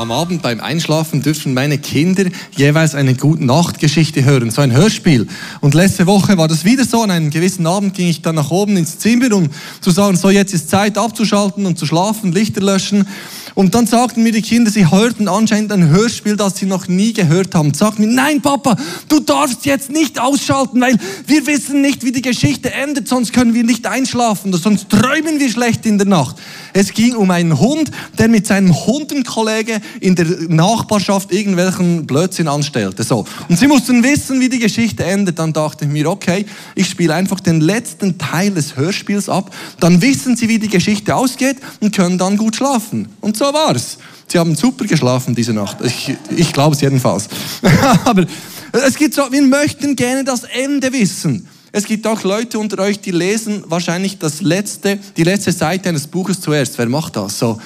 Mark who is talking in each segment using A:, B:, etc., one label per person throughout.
A: am Abend beim Einschlafen dürfen meine Kinder jeweils eine gute Nachtgeschichte hören, so ein Hörspiel. Und letzte Woche war das wieder so. An einem gewissen Abend ging ich dann nach oben ins Zimmer, um zu sagen, so jetzt ist Zeit abzuschalten und zu schlafen, Lichter löschen. Und dann sagten mir die Kinder, sie hörten anscheinend ein Hörspiel, das sie noch nie gehört haben. Sagten mir, nein Papa, du darfst jetzt nicht ausschalten, weil wir wissen nicht, wie die Geschichte endet, sonst können wir nicht einschlafen, sonst träumen wir schlecht in der Nacht. Es ging um einen Hund, der mit seinem Hundenkollege in der Nachbarschaft irgendwelchen Blödsinn anstellte. So. Und sie mussten wissen, wie die Geschichte endet. Dann dachte ich mir, okay, ich spiele einfach den letzten Teil des Hörspiels ab. Dann wissen sie, wie die Geschichte ausgeht und können dann gut schlafen. Und so war's. Sie haben super geschlafen diese Nacht. Ich, ich glaube es jedenfalls. Aber es gibt so, wir möchten gerne das Ende wissen. Es gibt auch Leute unter euch, die lesen wahrscheinlich das letzte, die letzte Seite eines Buches zuerst. Wer macht das? So,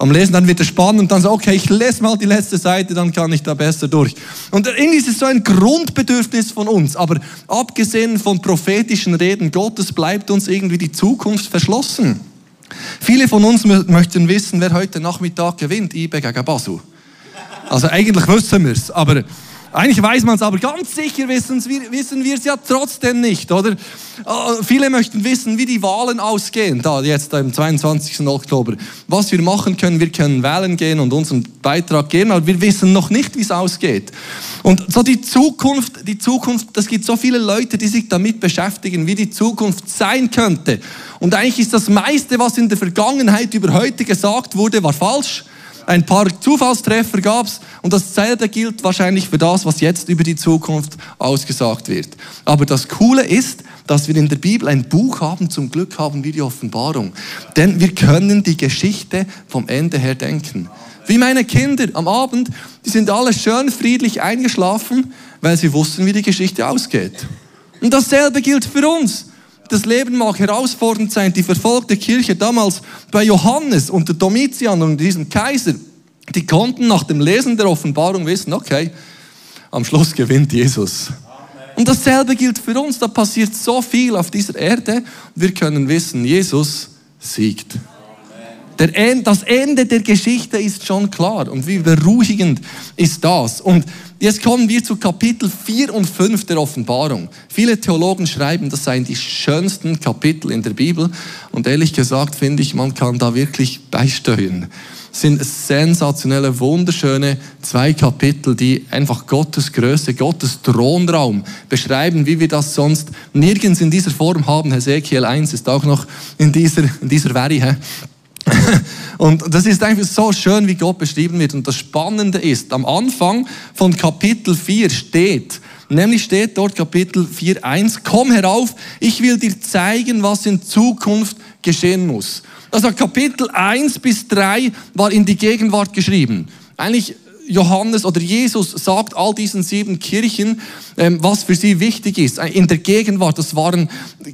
A: am Lesen, dann wird es spannend und dann so, okay, ich lese mal die letzte Seite, dann kann ich da besser durch. Und irgendwie ist es so ein Grundbedürfnis von uns, aber abgesehen von prophetischen Reden Gottes bleibt uns irgendwie die Zukunft verschlossen. Viele von uns möchten wissen, wer heute Nachmittag gewinnt, IBE gegen Basel. Also eigentlich wissen wir es, aber eigentlich weiß man es, aber ganz sicher wissen wir es ja trotzdem nicht, oder? Äh, viele möchten wissen, wie die Wahlen ausgehen, da jetzt am 22. Oktober. Was wir machen können, wir können wählen gehen und unseren Beitrag geben, aber wir wissen noch nicht, wie es ausgeht. Und so die Zukunft, die Zukunft, das gibt so viele Leute, die sich damit beschäftigen, wie die Zukunft sein könnte. Und eigentlich ist das meiste, was in der Vergangenheit über heute gesagt wurde, war falsch. Ein paar Zufallstreffer gab es und dasselbe gilt wahrscheinlich für das, was jetzt über die Zukunft ausgesagt wird. Aber das Coole ist, dass wir in der Bibel ein Buch haben, zum Glück haben wir die Offenbarung. Denn wir können die Geschichte vom Ende her denken. Wie meine Kinder am Abend, die sind alle schön friedlich eingeschlafen, weil sie wussten, wie die Geschichte ausgeht. Und dasselbe gilt für uns das Leben mag herausfordernd sein. Die verfolgte Kirche damals bei Johannes unter Domitian und diesem Kaiser, die konnten nach dem Lesen der Offenbarung wissen, okay, am Schluss gewinnt Jesus. Und dasselbe gilt für uns. Da passiert so viel auf dieser Erde. Wir können wissen, Jesus siegt. Der, das Ende der Geschichte ist schon klar. Und wie beruhigend ist das? Und jetzt kommen wir zu Kapitel 4 und 5 der Offenbarung. Viele Theologen schreiben, das seien die schönsten Kapitel in der Bibel. Und ehrlich gesagt finde ich, man kann da wirklich beisteuern. Es sind sensationelle, wunderschöne zwei Kapitel, die einfach Gottes Größe, Gottes Thronraum beschreiben, wie wir das sonst nirgends in dieser Form haben. Hesekiel 1 ist auch noch in dieser, in dieser Veri. Und das ist einfach so schön, wie Gott beschrieben wird. Und das Spannende ist, am Anfang von Kapitel 4 steht, nämlich steht dort Kapitel 4.1, komm herauf, ich will dir zeigen, was in Zukunft geschehen muss. Also Kapitel 1 bis 3 war in die Gegenwart geschrieben. Eigentlich Johannes oder Jesus sagt all diesen sieben Kirchen, ähm, was für sie wichtig ist. In der Gegenwart, das waren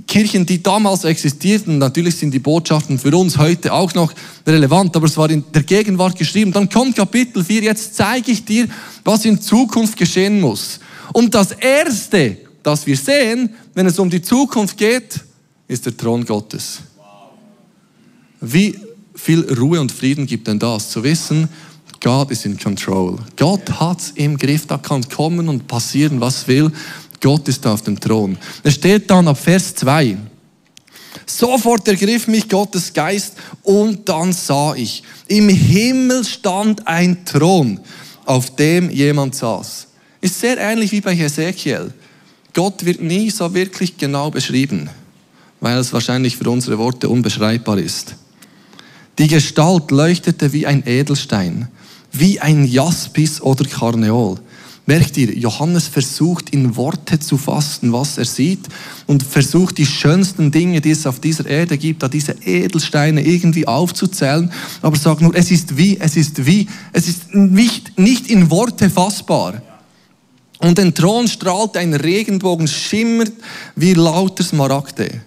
A: Kirchen, die damals existierten. Natürlich sind die Botschaften für uns heute auch noch relevant, aber es war in der Gegenwart geschrieben. Dann kommt Kapitel 4, jetzt zeige ich dir, was in Zukunft geschehen muss. Und das Erste, das wir sehen, wenn es um die Zukunft geht, ist der Thron Gottes. Wie viel Ruhe und Frieden gibt denn das, zu wissen, God is in control. Gott hat's im Griff, da kann kommen und passieren, was will. Gott ist auf dem Thron. Es steht dann ab Vers 2. Sofort ergriff mich Gottes Geist und dann sah ich, im Himmel stand ein Thron, auf dem jemand saß. Ist sehr ähnlich wie bei Hesekiel. Gott wird nie so wirklich genau beschrieben, weil es wahrscheinlich für unsere Worte unbeschreibbar ist. Die Gestalt leuchtete wie ein Edelstein wie ein Jaspis oder Karneol. Merkt ihr, Johannes versucht in Worte zu fassen, was er sieht und versucht die schönsten Dinge, die es auf dieser Erde gibt, da diese Edelsteine irgendwie aufzuzählen, aber sagt nur, es ist wie, es ist wie, es ist nicht, nicht in Worte fassbar. Und den Thron strahlt ein Regenbogen, schimmert wie lauter Smaragde.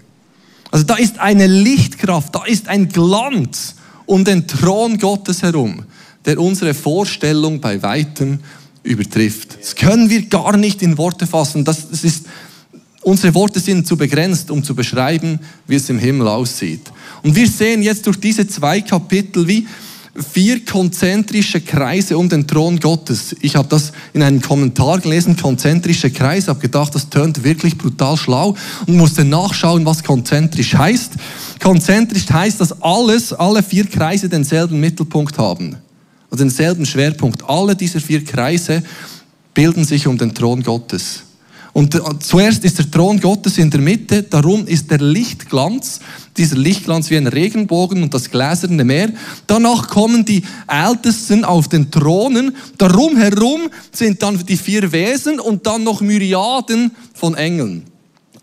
A: Also da ist eine Lichtkraft, da ist ein Glanz um den Thron Gottes herum der unsere Vorstellung bei weitem übertrifft. Das können wir gar nicht in Worte fassen. Das, das ist, unsere Worte sind zu begrenzt, um zu beschreiben, wie es im Himmel aussieht. Und wir sehen jetzt durch diese zwei Kapitel, wie, vier konzentrische Kreise um den Thron Gottes. Ich habe das in einem Kommentar gelesen, konzentrische Kreise, habe gedacht, das tönt wirklich brutal schlau und musste nachschauen, was konzentrisch heißt. Konzentrisch heißt, dass alles, alle vier Kreise denselben Mittelpunkt haben, also denselben Schwerpunkt. Alle diese vier Kreise bilden sich um den Thron Gottes. Und zuerst ist der Thron Gottes in der Mitte, darum ist der Lichtglanz, dieser Lichtglanz wie ein Regenbogen und das gläserne Meer. Danach kommen die Ältesten auf den Thronen, darum herum sind dann die vier Wesen und dann noch Myriaden von Engeln.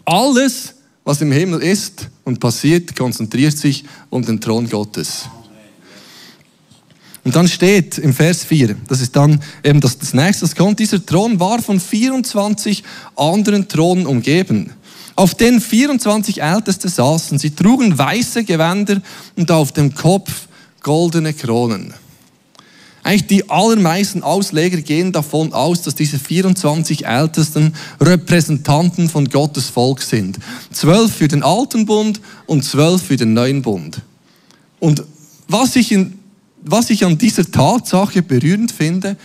A: Alles, was im Himmel ist und passiert, konzentriert sich um den Thron Gottes. Und dann steht im Vers 4, das ist dann eben das, das nächste, das kommt, dieser Thron war von 24 anderen Thronen umgeben, auf denen 24 Älteste saßen. Sie trugen weiße Gewänder und auf dem Kopf goldene Kronen. Eigentlich die allermeisten Ausleger gehen davon aus, dass diese 24 Ältesten Repräsentanten von Gottes Volk sind. Zwölf für den alten Bund und zwölf für den neuen Bund. Und was ich in was ich an dieser Tatsache berührend finde,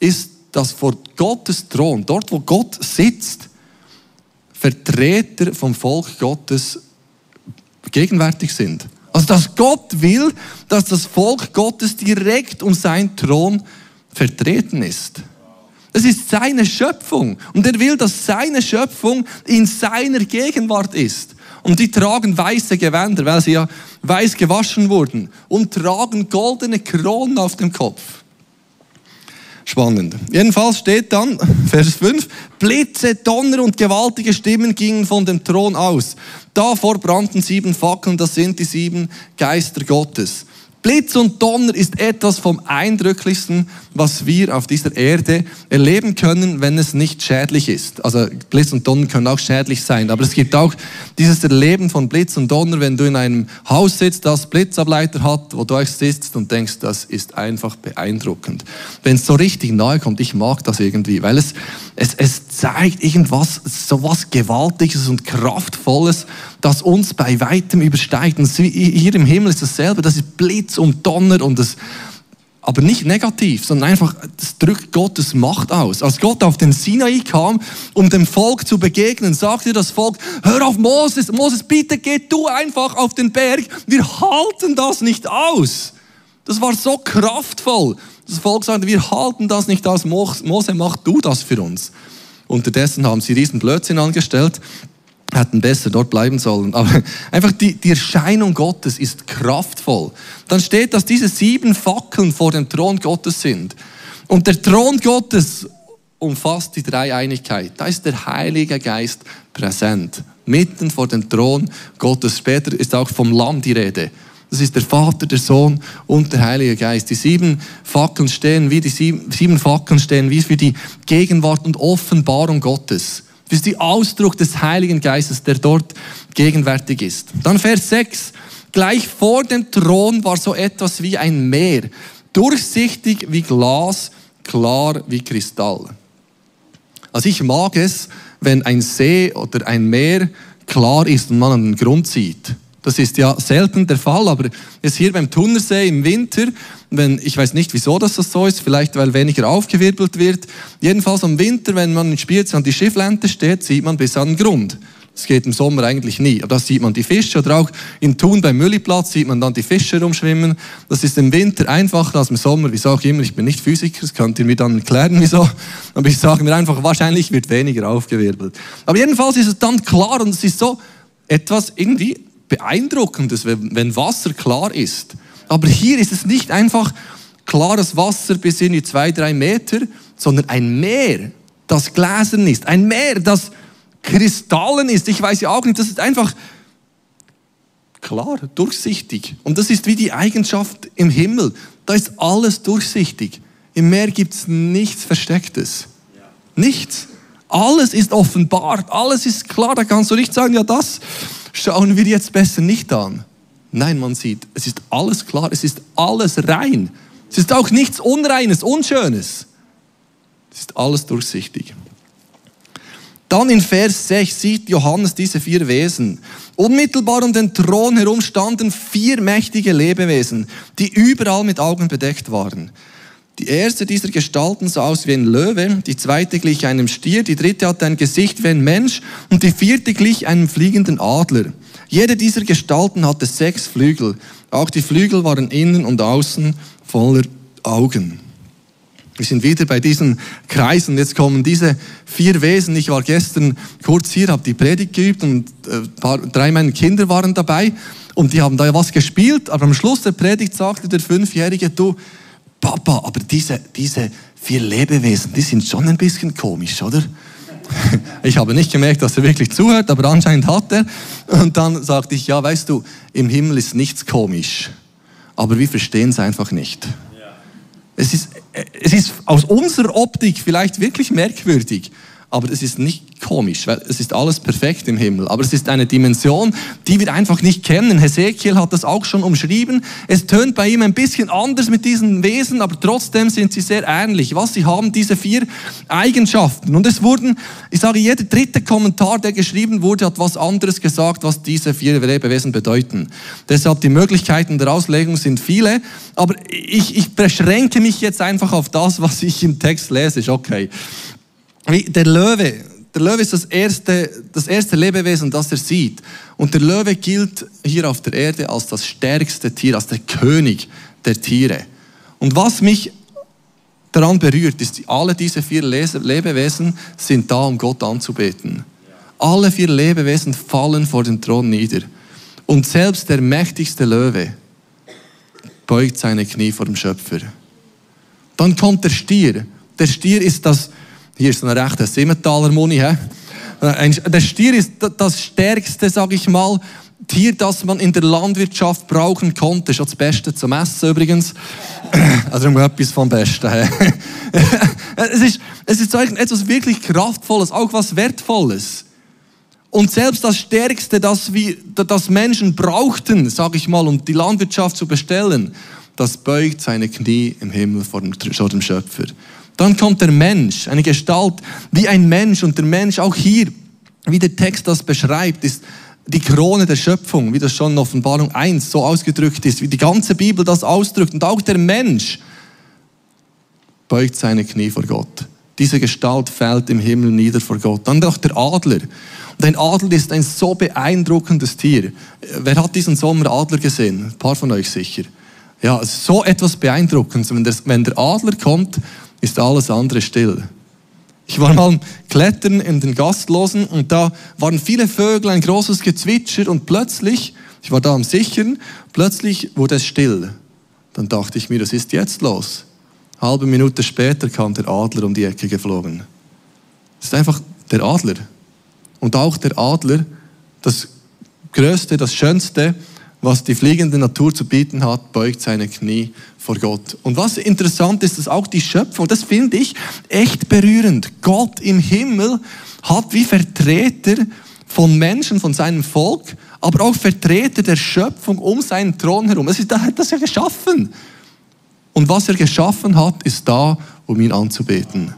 A: ist, dass vor Gottes Thron, dort wo Gott sitzt, Vertreter vom Volk Gottes gegenwärtig sind. Also dass Gott will, dass das Volk Gottes direkt um seinen Thron vertreten ist. Das ist seine Schöpfung und er will, dass seine Schöpfung in seiner Gegenwart ist. Und die tragen weiße Gewänder, weil sie ja weiß gewaschen wurden und tragen goldene Kronen auf dem Kopf. Spannend. Jedenfalls steht dann, Vers 5, Blitze, Donner und gewaltige Stimmen gingen von dem Thron aus. Davor brannten sieben Fackeln, das sind die sieben Geister Gottes. Blitz und Donner ist etwas vom Eindrücklichsten, was wir auf dieser Erde erleben können, wenn es nicht schädlich ist. Also Blitz und Donner können auch schädlich sein, aber es gibt auch dieses Erleben von Blitz und Donner, wenn du in einem Haus sitzt, das Blitzableiter hat, wo du euch sitzt und denkst, das ist einfach beeindruckend. Wenn es so richtig nahe kommt, ich mag das irgendwie, weil es, es, es zeigt irgendwas, so was Gewaltiges und Kraftvolles, das uns bei weitem übersteigt. Und hier im Himmel ist dasselbe, das ist Blitz und Donner und das, aber nicht negativ, sondern einfach, das drückt Gottes Macht aus. Als Gott auf den Sinai kam, um dem Volk zu begegnen, sagte das Volk, hör auf Moses, Moses, bitte geh du einfach auf den Berg, wir halten das nicht aus. Das war so kraftvoll. Das Volk sagte, wir halten das nicht aus, Mose, mach du das für uns. Unterdessen haben sie riesen Blödsinn angestellt hätten besser dort bleiben sollen. Aber einfach die, die Erscheinung Gottes ist kraftvoll. Dann steht, dass diese sieben Fackeln vor dem Thron Gottes sind. Und der Thron Gottes umfasst die Dreieinigkeit. Da ist der Heilige Geist präsent. Mitten vor dem Thron Gottes. Später ist auch vom Lamm die Rede. Das ist der Vater, der Sohn und der Heilige Geist. Die sieben Fackeln stehen wie die sieben, Fackeln stehen wie für die Gegenwart und Offenbarung Gottes. Das ist der Ausdruck des Heiligen Geistes, der dort gegenwärtig ist. Dann Vers 6. Gleich vor dem Thron war so etwas wie ein Meer, durchsichtig wie Glas, klar wie Kristall. Also ich mag es, wenn ein See oder ein Meer klar ist und man an den Grund sieht. Das ist ja selten der Fall, aber jetzt hier beim Thunersee im Winter, wenn, ich weiß nicht, wieso das so ist, vielleicht weil weniger aufgewirbelt wird. Jedenfalls im Winter, wenn man in Spiez an die Schifflente steht, sieht man bis an den Grund. Das geht im Sommer eigentlich nie. Aber da sieht man die Fische oder auch in Thun beim Mülliplatz sieht man dann die Fische rumschwimmen. Das ist im Winter einfacher als im Sommer. Wieso auch immer, ich bin nicht Physiker, das könnt ihr mir dann erklären, wieso. Aber ich sage mir einfach, wahrscheinlich wird weniger aufgewirbelt. Aber jedenfalls ist es dann klar und es ist so etwas irgendwie Beeindruckendes, wenn Wasser klar ist. Aber hier ist es nicht einfach klares Wasser bis in die zwei, drei Meter, sondern ein Meer, das gläsern ist. Ein Meer, das Kristallen ist. Ich weiß ja auch nicht, das ist einfach klar, durchsichtig. Und das ist wie die Eigenschaft im Himmel. Da ist alles durchsichtig. Im Meer gibt es nichts Verstecktes. Nichts. Alles ist offenbart, alles ist klar. Da kannst du nicht sagen, ja, das schauen wir jetzt besser nicht an. Nein, man sieht, es ist alles klar, es ist alles rein. Es ist auch nichts Unreines, Unschönes. Es ist alles durchsichtig. Dann in Vers 6 sieht Johannes diese vier Wesen. Unmittelbar um den Thron herum standen vier mächtige Lebewesen, die überall mit Augen bedeckt waren. Die erste dieser Gestalten sah aus wie ein Löwe, die zweite glich einem Stier, die dritte hatte ein Gesicht wie ein Mensch und die vierte glich einem fliegenden Adler. Jede dieser Gestalten hatte sechs Flügel. Auch die Flügel waren innen und außen voller Augen. Wir sind wieder bei diesen Kreisen. Jetzt kommen diese vier Wesen. Ich war gestern kurz hier, habe die Predigt geübt und äh, paar, drei meiner Kinder waren dabei und die haben da was gespielt. Aber am Schluss der Predigt sagte der Fünfjährige, du, Papa, aber diese, diese vier Lebewesen, die sind schon ein bisschen komisch, oder? Ich habe nicht gemerkt, dass er wirklich zuhört, aber anscheinend hat er. Und dann sagte ich, ja, weißt du, im Himmel ist nichts komisch, aber wir verstehen es einfach nicht. Es ist, es ist aus unserer Optik vielleicht wirklich merkwürdig, aber es ist nicht komisch, weil es ist alles perfekt im Himmel. Aber es ist eine Dimension, die wir einfach nicht kennen. Hesekiel hat das auch schon umschrieben. Es tönt bei ihm ein bisschen anders mit diesen Wesen, aber trotzdem sind sie sehr ähnlich. Was sie haben, diese vier Eigenschaften. Und es wurden, ich sage, jeder dritte Kommentar, der geschrieben wurde, hat was anderes gesagt, was diese vier Lebewesen bedeuten. Deshalb die Möglichkeiten der Auslegung sind viele, aber ich, ich beschränke mich jetzt einfach auf das, was ich im Text lese. Ist okay. Der Löwe, der Löwe ist das erste, das erste Lebewesen, das er sieht. Und der Löwe gilt hier auf der Erde als das stärkste Tier, als der König der Tiere. Und was mich daran berührt, ist, alle diese vier Lebewesen sind da, um Gott anzubeten. Alle vier Lebewesen fallen vor dem Thron nieder. Und selbst der mächtigste Löwe beugt seine Knie vor dem Schöpfer. Dann kommt der Stier. Der Stier ist das hier ist so ein rechter Simmentaler Muni. Der Stier ist das stärkste, sage ich mal, Tier, das man in der Landwirtschaft brauchen konnte. Schon das Beste zum Essen übrigens. Also etwas vom Besten. es ist, es ist etwas wirklich Kraftvolles, auch was Wertvolles. Und selbst das Stärkste, das, wir, das Menschen brauchten, sage ich mal, um die Landwirtschaft zu bestellen, das beugt seine Knie im Himmel vor dem Schöpfer. Dann kommt der Mensch, eine Gestalt wie ein Mensch. Und der Mensch, auch hier, wie der Text das beschreibt, ist die Krone der Schöpfung, wie das schon in Offenbarung 1 so ausgedrückt ist, wie die ganze Bibel das ausdrückt. Und auch der Mensch beugt seine Knie vor Gott. Diese Gestalt fällt im Himmel nieder vor Gott. Dann auch der Adler. Und ein Adler ist ein so beeindruckendes Tier. Wer hat diesen Sommer Adler gesehen? Ein paar von euch sicher. Ja, so etwas Beeindruckendes. Wenn der Adler kommt ist alles andere still. Ich war mal klettern in den Gastlosen und da waren viele Vögel, ein großes Gezwitscher und plötzlich, ich war da am Sichern, plötzlich wurde es still. Dann dachte ich mir, was ist jetzt los? Halbe Minute später kam der Adler um die Ecke geflogen. Das ist einfach der Adler. Und auch der Adler, das Größte, das Schönste, was die fliegende Natur zu bieten hat, beugt seine Knie vor Gott. Und was interessant ist, dass auch die Schöpfung, das finde ich echt berührend. Gott im Himmel hat wie Vertreter von Menschen, von seinem Volk, aber auch Vertreter der Schöpfung um seinen Thron herum. Das ist, er hat das ja geschaffen. Und was er geschaffen hat, ist da, um ihn anzubeten.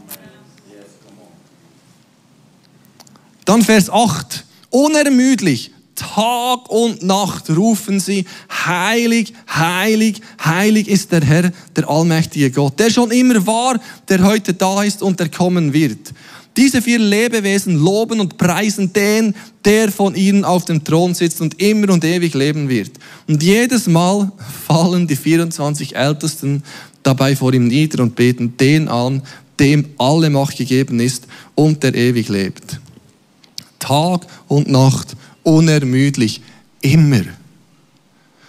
A: Dann Vers 8. Unermüdlich Tag und Nacht rufen sie, heilig, heilig, heilig ist der Herr, der allmächtige Gott, der schon immer war, der heute da ist und der kommen wird. Diese vier Lebewesen loben und preisen den, der von ihnen auf dem Thron sitzt und immer und ewig leben wird. Und jedes Mal fallen die 24 Ältesten dabei vor ihm nieder und beten den an, dem alle Macht gegeben ist und der ewig lebt. Tag und Nacht unermüdlich, immer.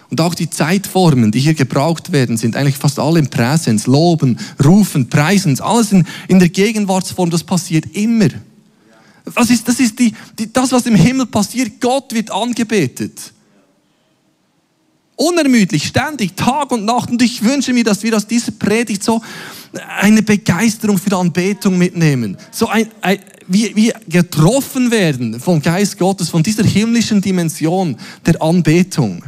A: Und auch die Zeitformen, die hier gebraucht werden, sind eigentlich fast alle im Präsens. Loben, rufen, preisen, alles in, in der Gegenwartsform, das passiert immer. Was ist, das ist die, die, das, was im Himmel passiert. Gott wird angebetet. Unermüdlich, ständig, Tag und Nacht. Und ich wünsche mir, dass wir aus dieser Predigt so eine Begeisterung für Anbetung mitnehmen. So ein, ein, wie, wie getroffen werden vom Geist Gottes, von dieser himmlischen Dimension der Anbetung.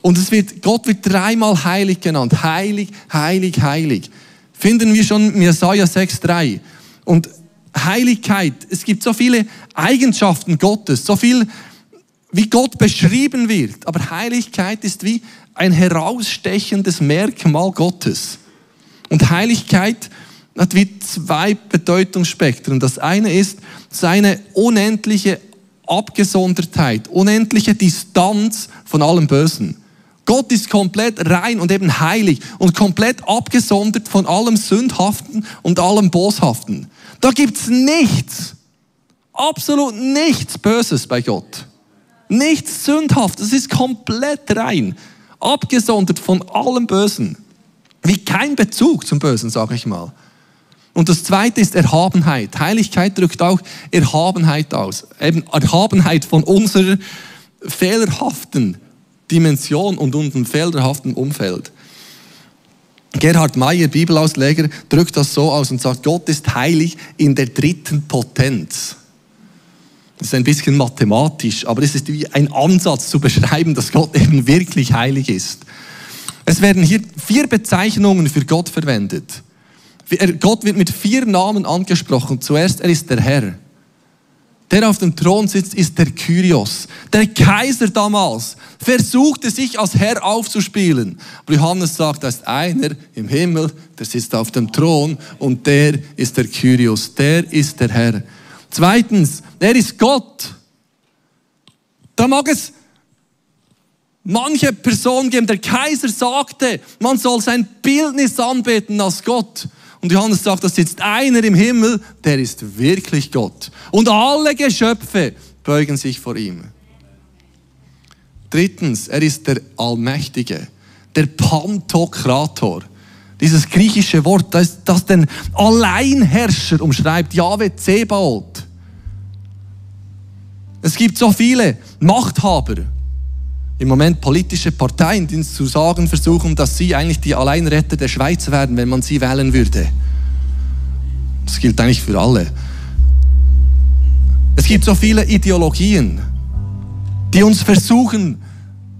A: Und es wird, Gott wird dreimal heilig genannt. Heilig, heilig, heilig. Finden wir schon in Jesaja 6,3. Und Heiligkeit. Es gibt so viele Eigenschaften Gottes, so viel, wie Gott beschrieben wird. Aber Heiligkeit ist wie ein herausstechendes Merkmal Gottes. Und Heiligkeit hat wie zwei Bedeutungsspektren. Das eine ist seine unendliche Abgesondertheit, unendliche Distanz von allem Bösen. Gott ist komplett rein und eben heilig und komplett abgesondert von allem Sündhaften und allem Boshaften. Da gibt's nichts, absolut nichts Böses bei Gott. Nichts Sündhaftes, es ist komplett rein, abgesondert von allem Bösen. Wie kein Bezug zum Bösen, sage ich mal. Und das zweite ist Erhabenheit. Heiligkeit drückt auch Erhabenheit aus. Eben Erhabenheit von unserer fehlerhaften Dimension und unserem fehlerhaften Umfeld. Gerhard Meyer, Bibelausleger, drückt das so aus und sagt, Gott ist heilig in der dritten Potenz. Das ist ein bisschen mathematisch, aber es ist wie ein Ansatz zu beschreiben, dass Gott eben wirklich heilig ist. Es werden hier vier Bezeichnungen für Gott verwendet. Gott wird mit vier Namen angesprochen. Zuerst, er ist der Herr. Der auf dem Thron sitzt, ist der Kyrios. Der Kaiser damals versuchte sich als Herr aufzuspielen. Aber Johannes sagt, da ist einer im Himmel, der sitzt auf dem Thron und der ist der Kyrios. Der ist der Herr. Zweitens, er ist Gott. Da mag es manche Person geben. Der Kaiser sagte, man soll sein Bildnis anbeten als Gott. Und Johannes sagt, da sitzt einer im Himmel, der ist wirklich Gott. Und alle Geschöpfe beugen sich vor ihm. Drittens, er ist der Allmächtige, der Pantokrator. Dieses griechische Wort, das, das den Alleinherrscher umschreibt, Jahwe Zebaoth. Es gibt so viele Machthaber, im Moment politische Parteien, die zu sagen versuchen, dass sie eigentlich die Alleinretter der Schweiz werden, wenn man sie wählen würde. Das gilt eigentlich für alle. Es gibt so viele Ideologien, die uns versuchen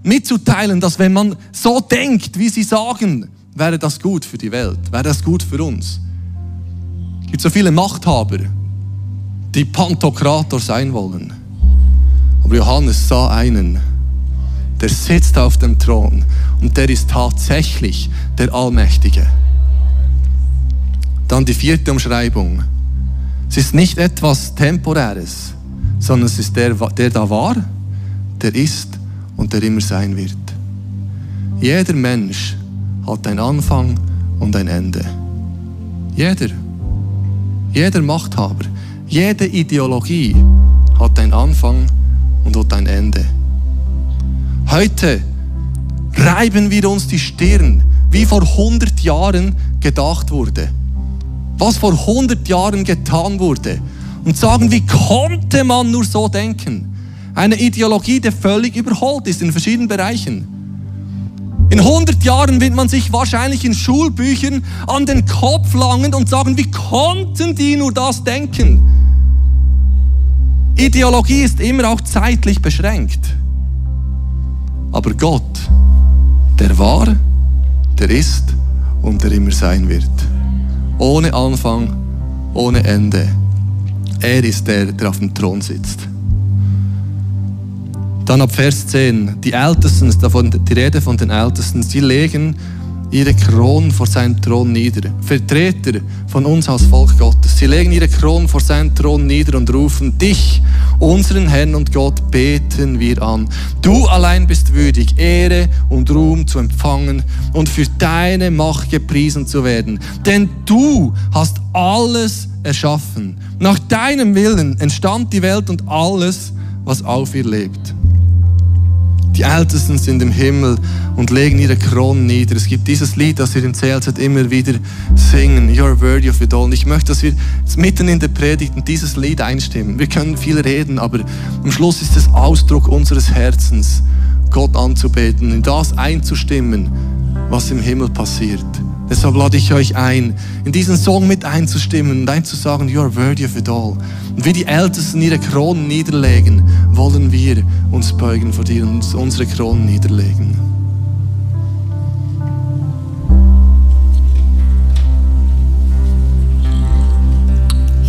A: mitzuteilen, dass wenn man so denkt, wie sie sagen, wäre das gut für die Welt, wäre das gut für uns. Es gibt so viele Machthaber, die Pantokrator sein wollen. Aber Johannes sah einen, der sitzt auf dem Thron und der ist tatsächlich der Allmächtige. Dann die vierte Umschreibung. Es ist nicht etwas Temporäres, sondern es ist der, der da war, der ist und der immer sein wird. Jeder Mensch hat einen Anfang und ein Ende. Jeder. Jeder Machthaber. Jede Ideologie hat einen Anfang und hat ein Ende. Heute reiben wir uns die Stirn, wie vor 100 Jahren gedacht wurde. Was vor 100 Jahren getan wurde. Und sagen, wie konnte man nur so denken? Eine Ideologie, die völlig überholt ist in verschiedenen Bereichen. In 100 Jahren wird man sich wahrscheinlich in Schulbüchern an den Kopf langen und sagen, wie konnten die nur das denken? Ideologie ist immer auch zeitlich beschränkt. Aber Gott, der war, der ist und der immer sein wird. Ohne Anfang, ohne Ende. Er ist der, der auf dem Thron sitzt. Dann ab Vers 10, die Ältesten, die Rede von den Ältesten, sie legen ihre Kronen vor seinem Thron nieder. Vertreter von uns als Volk Gottes. Sie legen ihre Kronen vor seinem Thron nieder und rufen, dich, unseren Herrn und Gott, beten wir an. Du allein bist würdig, Ehre und Ruhm zu empfangen und für deine Macht gepriesen zu werden. Denn du hast alles erschaffen. Nach deinem Willen entstand die Welt und alles, was auf ihr lebt. Die Ältesten sind im Himmel und legen ihre Kronen nieder. Es gibt dieses Lied, das wir im CLZ immer wieder singen, You're worthy of it all. Und ich möchte, dass wir mitten in der Predigt in dieses Lied einstimmen. Wir können viel reden, aber am Schluss ist es Ausdruck unseres Herzens, Gott anzubeten, in das einzustimmen, was im Himmel passiert. Deshalb lade ich euch ein, in diesen Song mit einzustimmen und einzusagen, you are worthy of it all. Und wie die Ältesten ihre Kronen niederlegen, wollen wir uns beugen vor dir und unsere Kronen niederlegen.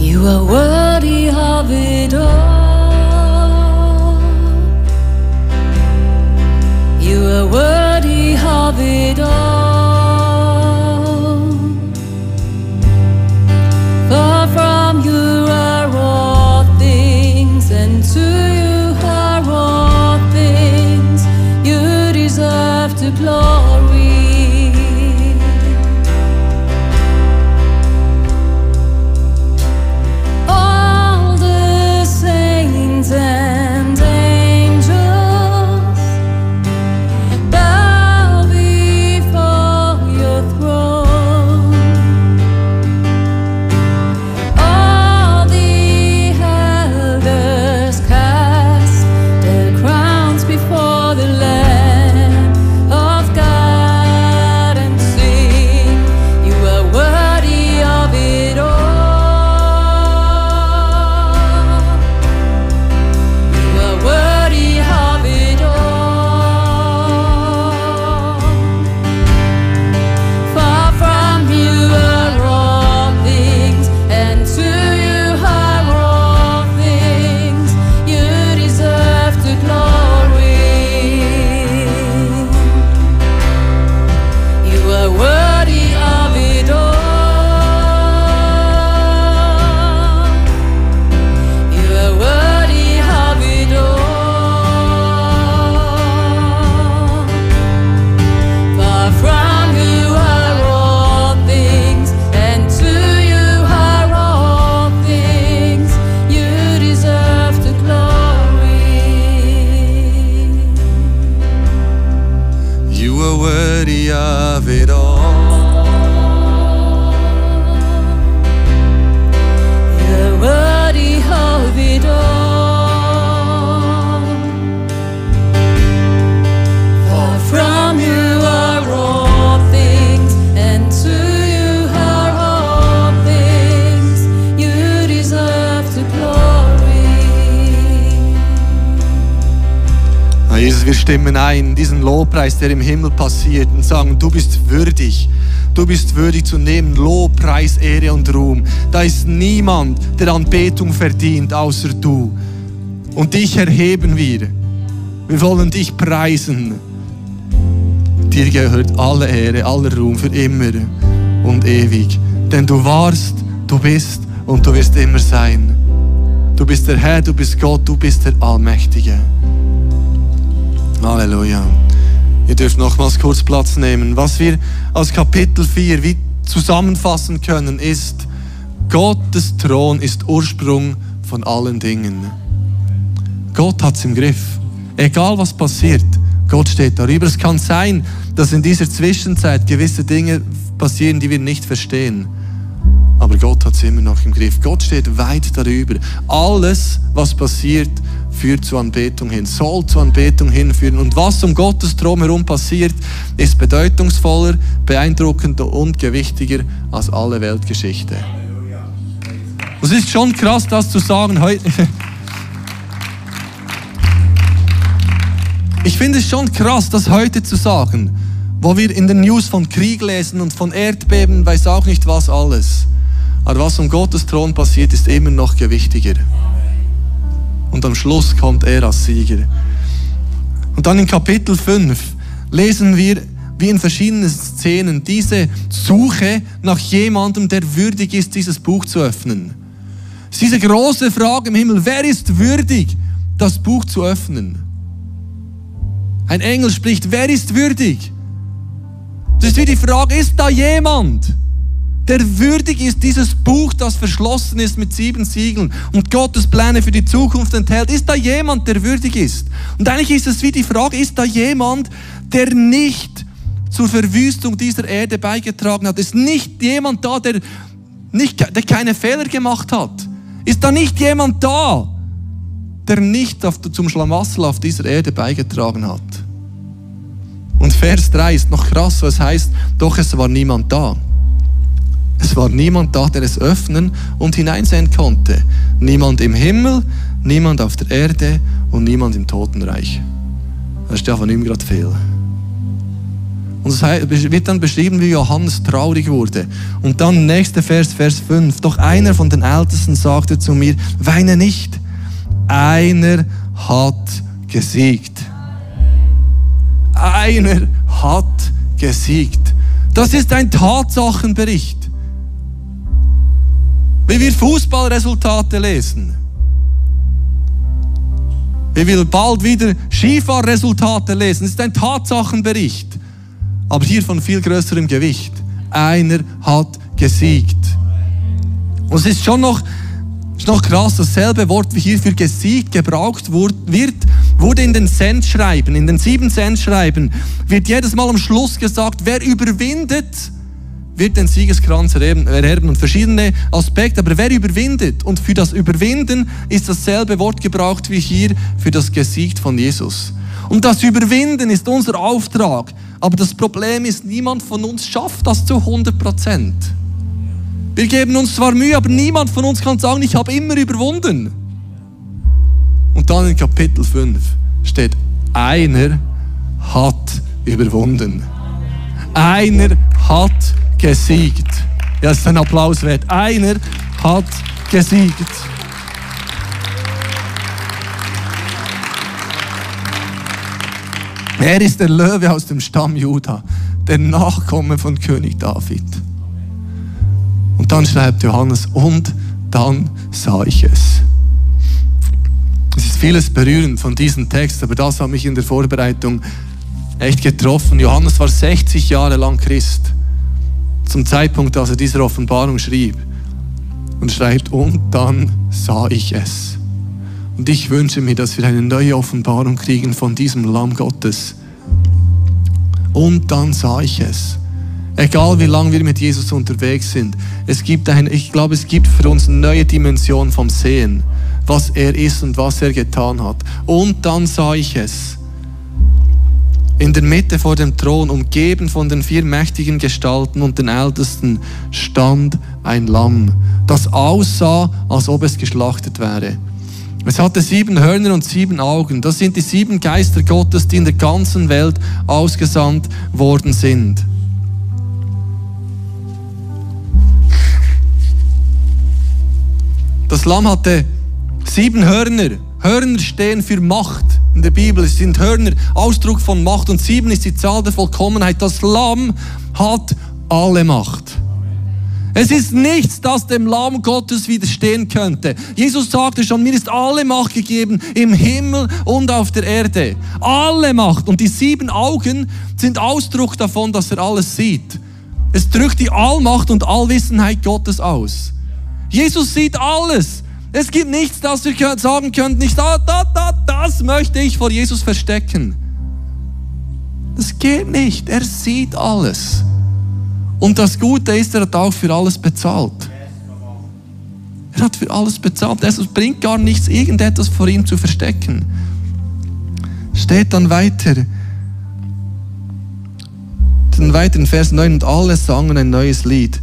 B: You are worthy
A: of it
B: all. You are worthy of it all. to you are all things. You deserve to glory.
A: Stimmen ein, diesen Lobpreis, der im Himmel passiert, und sagen, du bist würdig. Du bist würdig zu nehmen Lobpreis, Ehre und Ruhm. Da ist niemand, der Anbetung verdient, außer du. Und dich erheben wir. Wir wollen dich preisen. Dir gehört alle Ehre, aller Ruhm für immer und ewig. Denn du warst, du bist und du wirst immer sein. Du bist der Herr, du bist Gott, du bist der Allmächtige. Halleluja. Ihr dürft nochmals kurz Platz nehmen. Was wir aus Kapitel 4 wie zusammenfassen können, ist, Gottes Thron ist Ursprung von allen Dingen. Gott hat es im Griff. Egal was passiert, Gott steht darüber. Es kann sein, dass in dieser Zwischenzeit gewisse Dinge passieren, die wir nicht verstehen. Aber Gott hat es immer noch im Griff. Gott steht weit darüber. Alles, was passiert, führt zur Anbetung hin, soll zur Anbetung hinführen. Und was um Gottes Thron herum passiert, ist bedeutungsvoller, beeindruckender und gewichtiger als alle Weltgeschichte. Es ist schon krass, das zu sagen heute. Ich finde es schon krass, das heute zu sagen, wo wir in den News von Krieg lesen und von Erdbeben, weiß auch nicht was alles. Aber was um Gottes Thron passiert, ist immer noch gewichtiger. Und am Schluss kommt er als Sieger. Und dann in Kapitel 5 lesen wir, wie in verschiedenen Szenen, diese Suche nach jemandem, der würdig ist, dieses Buch zu öffnen. Es ist diese große Frage im Himmel, wer ist würdig, das Buch zu öffnen? Ein Engel spricht, wer ist würdig? Das ist wie die Frage, ist da jemand, der würdig ist, dieses Buch, das verschlossen ist mit sieben Siegeln und Gottes Pläne für die Zukunft enthält? Ist da jemand, der würdig ist? Und eigentlich ist es wie die Frage, ist da jemand, der nicht zur Verwüstung dieser Erde beigetragen hat? Ist nicht jemand da, der, nicht, der keine Fehler gemacht hat? Ist da nicht jemand da, der nicht auf, zum Schlamassel auf dieser Erde beigetragen hat. Und Vers 3 ist noch krass, was heißt, doch es war niemand da. Es war niemand da, der es öffnen und hineinsehen konnte. Niemand im Himmel, niemand auf der Erde und niemand im Totenreich. Das ist ja von ihm gerade viel. Und es wird dann beschrieben, wie Johannes traurig wurde. Und dann nächster Vers, Vers 5. Doch einer von den Ältesten sagte zu mir, weine nicht einer hat gesiegt. Einer hat gesiegt. Das ist ein Tatsachenbericht. Wie wir Fußballresultate lesen. Wie wir bald wieder Skifahrresultate lesen. Das ist ein Tatsachenbericht. Aber hier von viel größerem Gewicht. Einer hat gesiegt. Und es ist schon noch ist noch krass, dasselbe Wort wie hier für gesiegt gebraucht wird, wurde in den Sendschreiben, in den sieben Sendschreiben, wird jedes Mal am Schluss gesagt, wer überwindet, wird den Siegeskranz ererben und verschiedene Aspekte. Aber wer überwindet? Und für das Überwinden ist dasselbe Wort gebraucht wie hier für das Gesiegt von Jesus. Und das Überwinden ist unser Auftrag. Aber das Problem ist, niemand von uns schafft das zu 100 Prozent. Wir geben uns zwar Mühe, aber niemand von uns kann sagen, ich habe immer überwunden. Und dann in Kapitel 5 steht, einer hat überwunden. Einer hat gesiegt. Ja, ist ein Applaus wert. Einer hat gesiegt. Er ist der Löwe aus dem Stamm Juda, der Nachkomme von König David. Und dann schreibt Johannes, und dann sah ich es. Es ist vieles berührend von diesem Text, aber das hat mich in der Vorbereitung echt getroffen. Johannes war 60 Jahre lang Christ, zum Zeitpunkt, als er diese Offenbarung schrieb. Und schreibt, und dann sah ich es. Und ich wünsche mir, dass wir eine neue Offenbarung kriegen von diesem Lamm Gottes. Und dann sah ich es. Egal wie lange wir mit Jesus unterwegs sind, es gibt ein, ich glaube, es gibt für uns eine neue Dimension vom Sehen, was er ist und was er getan hat. Und dann sah ich es. In der Mitte vor dem Thron, umgeben von den vier mächtigen Gestalten und den Ältesten, stand ein Lamm, das aussah, als ob es geschlachtet wäre. Es hatte sieben Hörner und sieben Augen. Das sind die sieben Geister Gottes, die in der ganzen Welt ausgesandt worden sind. Das Lamm hatte sieben Hörner. Hörner stehen für Macht in der Bibel. Es sind Hörner Ausdruck von Macht und sieben ist die Zahl der Vollkommenheit. Das Lamm hat alle Macht. Es ist nichts, das dem Lamm Gottes widerstehen könnte. Jesus sagte schon, mir ist alle Macht gegeben im Himmel und auf der Erde. Alle Macht. Und die sieben Augen sind Ausdruck davon, dass er alles sieht. Es drückt die Allmacht und Allwissenheit Gottes aus. Jesus sieht alles. Es gibt nichts, das wir sagen könnten, nicht da, da, da, das möchte ich vor Jesus verstecken. Das geht nicht. Er sieht alles. Und das Gute ist, er hat auch für alles bezahlt. Er hat für alles bezahlt. Es bringt gar nichts, irgendetwas vor ihm zu verstecken. Steht dann weiter, dann weiter in Vers 9, und alle sangen ein neues Lied.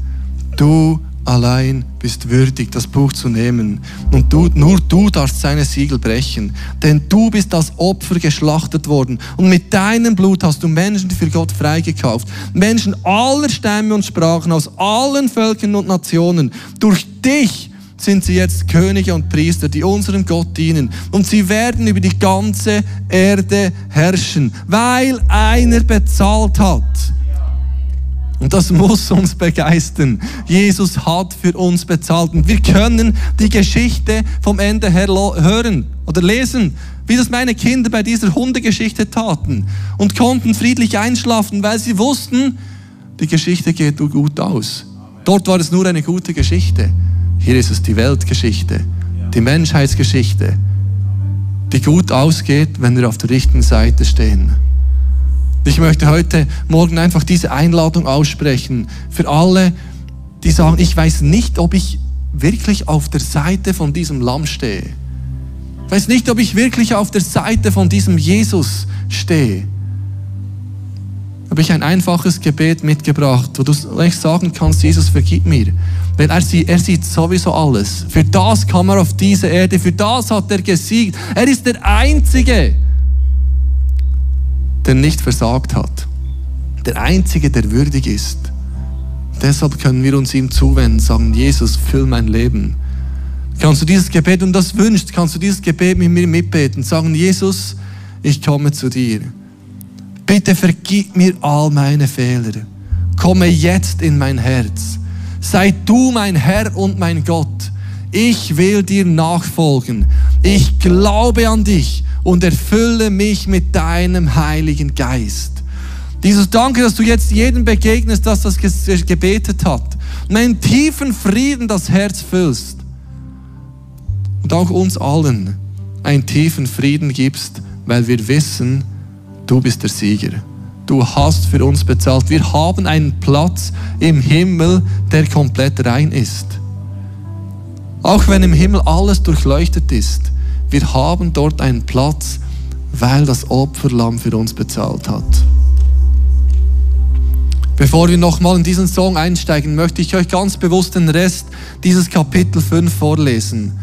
A: Du allein bist würdig, das Buch zu nehmen. Und du, nur du darfst seine Siegel brechen. Denn du bist als Opfer geschlachtet worden. Und mit deinem Blut hast du Menschen für Gott freigekauft. Menschen aller Stämme und Sprachen, aus allen Völkern und Nationen. Durch dich sind sie jetzt Könige und Priester, die unserem Gott dienen. Und sie werden über die ganze Erde herrschen, weil einer bezahlt hat. Und das muss uns begeistern. Jesus hat für uns bezahlt. Und wir können die Geschichte vom Ende her hören oder lesen, wie das meine Kinder bei dieser Hundegeschichte taten und konnten friedlich einschlafen, weil sie wussten, die Geschichte geht gut aus. Dort war es nur eine gute Geschichte. Hier ist es die Weltgeschichte, die Menschheitsgeschichte, die gut ausgeht, wenn wir auf der richtigen Seite stehen. Ich möchte heute Morgen einfach diese Einladung aussprechen für alle, die sagen, ich weiß nicht, ob ich wirklich auf der Seite von diesem Lamm stehe. Ich weiß nicht, ob ich wirklich auf der Seite von diesem Jesus stehe. Habe ich ein einfaches Gebet mitgebracht, wo du sagen kannst, Jesus, vergib mir. Weil er sieht, er sieht sowieso alles. Für das kam er auf diese Erde, für das hat er gesiegt. Er ist der Einzige, der nicht versagt hat. Der Einzige, der würdig ist. Deshalb können wir uns ihm zuwenden, sagen, Jesus, füll mein Leben. Kannst du dieses Gebet, und das wünscht, kannst du dieses Gebet mit mir mitbeten, sagen, Jesus, ich komme zu dir. Bitte vergib mir all meine Fehler. Komme jetzt in mein Herz. Sei du mein Herr und mein Gott. Ich will dir nachfolgen. Ich glaube an dich und erfülle mich mit deinem Heiligen Geist. Jesus, danke, dass du jetzt jedem begegnest, dass das gebetet hat. Und einen tiefen Frieden das Herz füllst. Und auch uns allen einen tiefen Frieden gibst, weil wir wissen, du bist der Sieger. Du hast für uns bezahlt. Wir haben einen Platz im Himmel, der komplett rein ist. Auch wenn im Himmel alles durchleuchtet ist, wir haben dort einen Platz, weil das Opferlamm für uns bezahlt hat. Bevor wir nochmal in diesen Song einsteigen, möchte ich euch ganz bewusst den Rest dieses Kapitel 5 vorlesen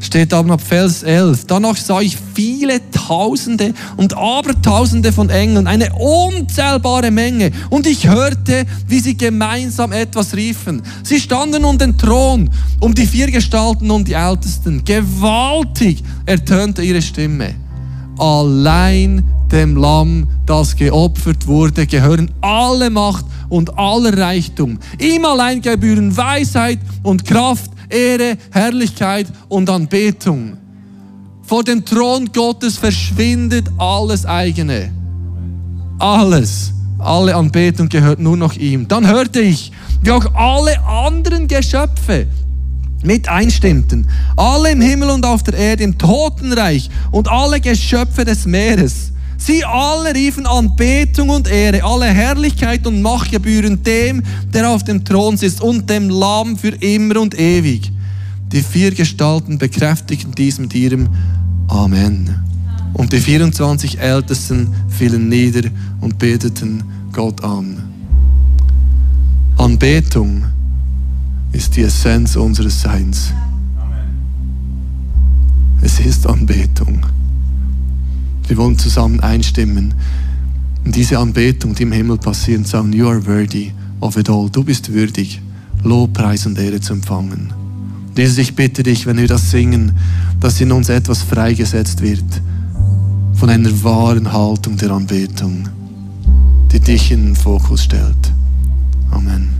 A: steht aber ab Vers 11. Danach sah ich viele Tausende und Abertausende von Engeln, eine unzählbare Menge. Und ich hörte, wie sie gemeinsam etwas riefen. Sie standen um den Thron, um die vier Gestalten und die Ältesten. Gewaltig ertönte ihre Stimme. Allein dem Lamm, das geopfert wurde, gehören alle Macht und aller Reichtum. Ihm allein gebühren Weisheit und Kraft Ehre, Herrlichkeit und Anbetung. Vor dem Thron Gottes verschwindet alles eigene. Alles. Alle Anbetung gehört nur noch ihm. Dann hörte ich, wie auch alle anderen Geschöpfe mit einstimmten. Alle im Himmel und auf der Erde, im Totenreich und alle Geschöpfe des Meeres Sie alle riefen Anbetung und Ehre, alle Herrlichkeit und Macht gebühren dem, der auf dem Thron sitzt und dem Lamm für immer und ewig. Die vier Gestalten bekräftigten dies mit ihrem Amen. Und die 24 Ältesten fielen nieder und beteten Gott an. Anbetung ist die Essenz unseres Seins. Es ist Anbetung. Wir wollen zusammen einstimmen und diese Anbetung, die im Himmel passiert, sagen, You are worthy of it all. Du bist würdig, Lobpreis und Ehre zu empfangen. Jesus, ich bitte dich, wenn wir das singen, dass in uns etwas freigesetzt wird von einer wahren Haltung der Anbetung, die dich in den Fokus stellt. Amen.